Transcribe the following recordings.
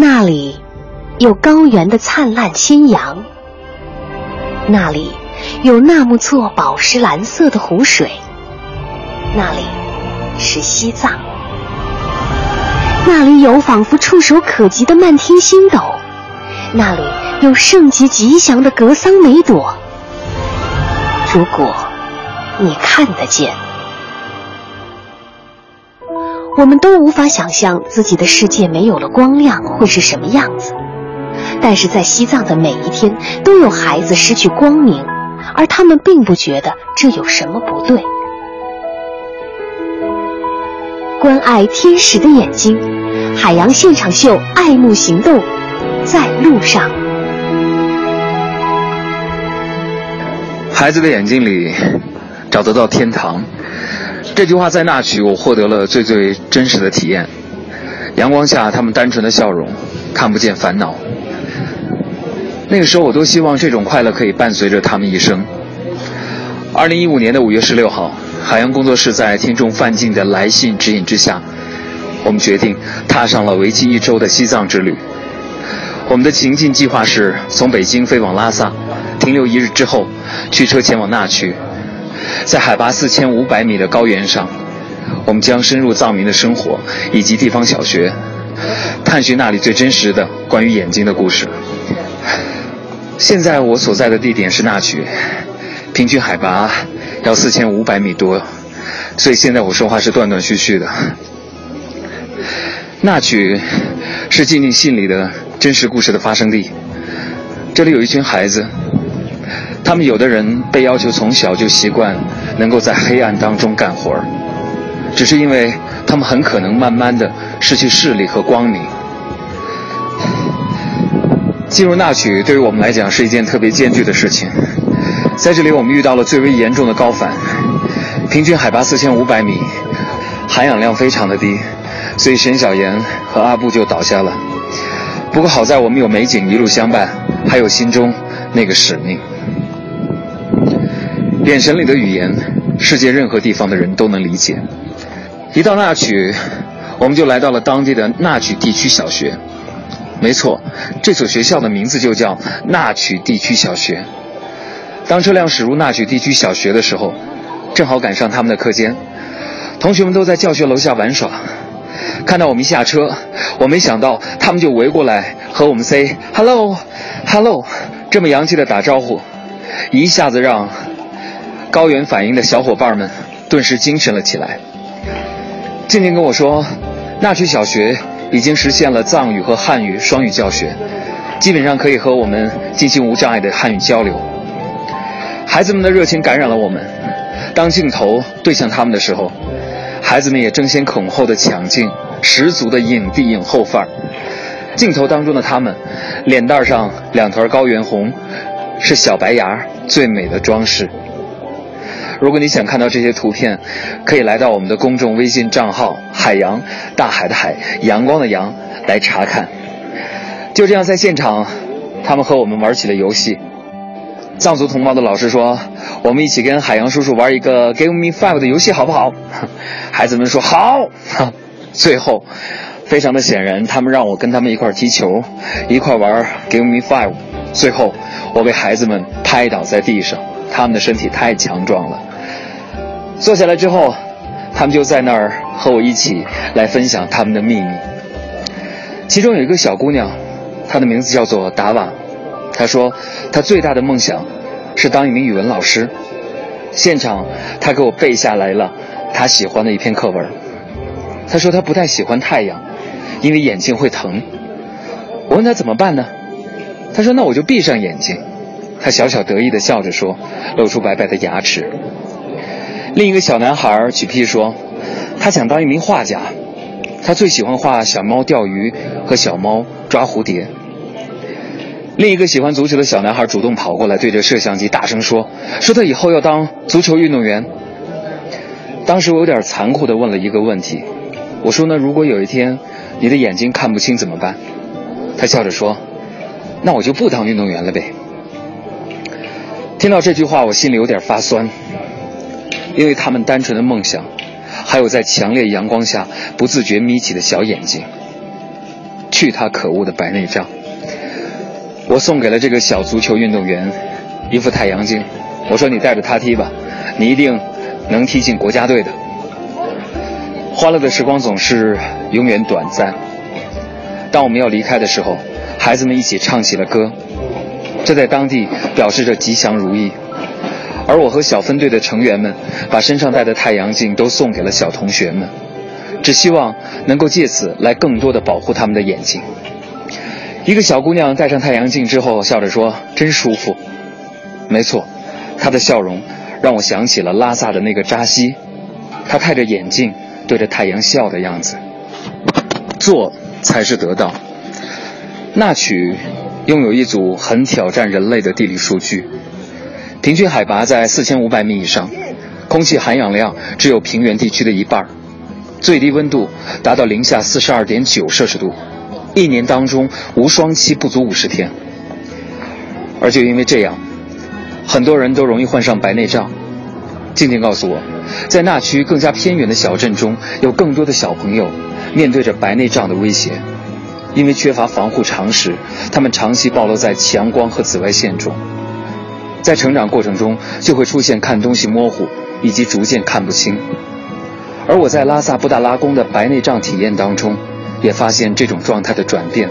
那里有高原的灿烂新阳，那里有纳木错宝石蓝色的湖水，那里是西藏，那里有仿佛触手可及的漫天星斗，那里有圣洁吉祥的格桑梅朵。如果你看得见。我们都无法想象自己的世界没有了光亮会是什么样子，但是在西藏的每一天都有孩子失去光明，而他们并不觉得这有什么不对。关爱天使的眼睛，海洋现场秀，爱慕行动，在路上。孩子的眼睛里，找得到天堂。这句话在那曲，我获得了最最真实的体验。阳光下，他们单纯的笑容，看不见烦恼。那个时候，我多希望这种快乐可以伴随着他们一生。二零一五年的五月十六号，海洋工作室在听众范进的来信指引之下，我们决定踏上了为期一周的西藏之旅。我们的行进计划是从北京飞往拉萨，停留一日之后，驱车前往那曲。在海拔四千五百米的高原上，我们将深入藏民的生活以及地方小学，探寻那里最真实的关于眼睛的故事。现在我所在的地点是那曲，平均海拔要四千五百米多，所以现在我说话是断断续续的。那曲是静静信里的真实故事的发生地，这里有一群孩子。他们有的人被要求从小就习惯能够在黑暗当中干活儿，只是因为他们很可能慢慢的失去视力和光明。进入那曲对于我们来讲是一件特别艰巨的事情，在这里我们遇到了最为严重的高反，平均海拔四千五百米，含氧量非常的低，所以沈小岩和阿布就倒下了。不过好在我们有美景一路相伴，还有心中那个使命。眼神里的语言，世界任何地方的人都能理解。一到那曲，我们就来到了当地的那曲地区小学。没错，这所学校的名字就叫那曲地区小学。当车辆驶入那曲地区小学的时候，正好赶上他们的课间，同学们都在教学楼下玩耍。看到我们一下车，我没想到他们就围过来和我们 say hello，hello，这么洋气的打招呼，一下子让。高原反应的小伙伴们顿时精神了起来。静静跟我说，那曲小学已经实现了藏语和汉语双语教学，基本上可以和我们进行无障碍的汉语交流。孩子们的热情感染了我们。当镜头对向他们的时候，孩子们也争先恐后的抢镜，十足的影帝影后范儿。镜头当中的他们，脸蛋上两团高原红，是小白牙最美的装饰。如果你想看到这些图片，可以来到我们的公众微信账号“海洋大海的海阳光的阳”来查看。就这样，在现场，他们和我们玩起了游戏。藏族同胞的老师说：“我们一起跟海洋叔叔玩一个 Give Me Five 的游戏，好不好？”孩子们说：“好。”最后，非常的显然，他们让我跟他们一块踢球，一块玩 Give Me Five。最后，我被孩子们拍倒在地上，他们的身体太强壮了。坐下来之后，他们就在那儿和我一起来分享他们的秘密。其中有一个小姑娘，她的名字叫做达瓦。她说，她最大的梦想是当一名语文老师。现场，她给我背下来了她喜欢的一篇课文。她说她不太喜欢太阳，因为眼睛会疼。我问她怎么办呢？她说那我就闭上眼睛。他小小得意地笑着说，露出白白的牙齿。另一个小男孩举屁说：“他想当一名画家，他最喜欢画小猫钓鱼和小猫抓蝴蝶。”另一个喜欢足球的小男孩主动跑过来，对着摄像机大声说：“说他以后要当足球运动员。”当时我有点残酷地问了一个问题：“我说呢，如果有一天你的眼睛看不清怎么办？”他笑着说：“那我就不当运动员了呗。”听到这句话，我心里有点发酸。因为他们单纯的梦想，还有在强烈阳光下不自觉眯起的小眼睛。去他可恶的白内障！我送给了这个小足球运动员一副太阳镜，我说你带着它踢吧，你一定能踢进国家队的。欢乐的时光总是永远短暂。当我们要离开的时候，孩子们一起唱起了歌，这在当地表示着吉祥如意。而我和小分队的成员们把身上戴的太阳镜都送给了小同学们，只希望能够借此来更多的保护他们的眼睛。一个小姑娘戴上太阳镜之后，笑着说：“真舒服。”没错，她的笑容让我想起了拉萨的那个扎西，他戴着眼镜对着太阳笑的样子。做才是得到。那曲拥有一组很挑战人类的地理数据。平均海拔在四千五百米以上，空气含氧量只有平原地区的一半最低温度达到零下四十二点九摄氏度，一年当中无霜期不足五十天。而就因为这样，很多人都容易患上白内障。静静告诉我，在那区更加偏远的小镇中，有更多的小朋友面对着白内障的威胁，因为缺乏防护常识，他们长期暴露在强光和紫外线中。在成长过程中，就会出现看东西模糊，以及逐渐看不清。而我在拉萨布达拉宫的白内障体验当中，也发现这种状态的转变，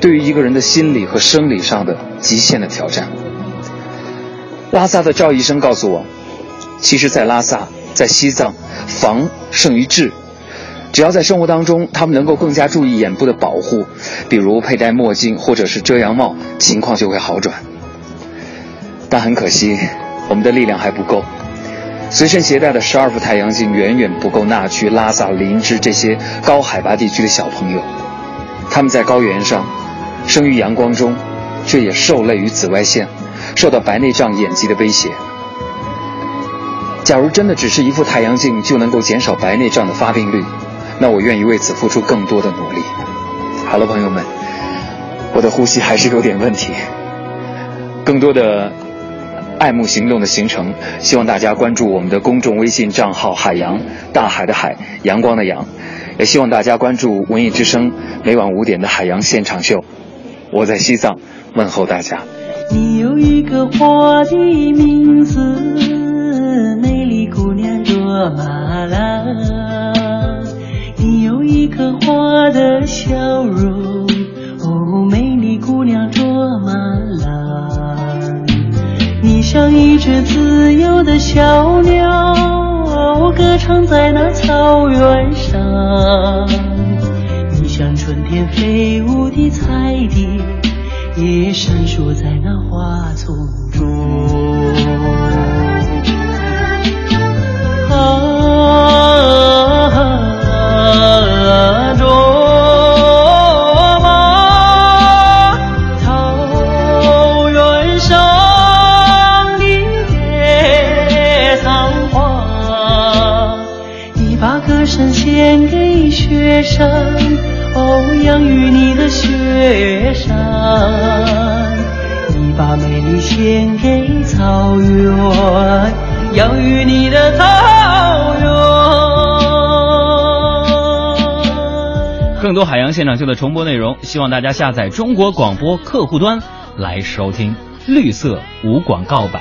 对于一个人的心理和生理上的极限的挑战。拉萨的赵医生告诉我，其实，在拉萨，在西藏，防胜于治。只要在生活当中，他们能够更加注意眼部的保护，比如佩戴墨镜或者是遮阳帽，情况就会好转。但很可惜，我们的力量还不够。随身携带的十二副太阳镜远远不够纳区、拉萨、林芝这些高海拔地区的小朋友。他们在高原上，生于阳光中，却也受累于紫外线，受到白内障眼疾的威胁。假如真的只是一副太阳镜就能够减少白内障的发病率，那我愿意为此付出更多的努力。好了，朋友们，我的呼吸还是有点问题。更多的。爱慕行动的行程，希望大家关注我们的公众微信账号“海洋大海的海阳光的阳”，也希望大家关注文艺之声每晚五点的海洋现场秀。我在西藏问候大家。你有一个花的名字，美丽姑娘卓玛拉。一颗花的笑容，哦，美丽姑娘卓玛拉。你像一只自由的小鸟，歌唱在那草原上。你像春天飞舞的彩蝶，也闪烁在那花丛中。献给雪山，哦养育你的雪山，你把美丽献给草原，养育你的草原。更多海洋现场秀的重播内容，希望大家下载中国广播客户端来收听绿色无广告版。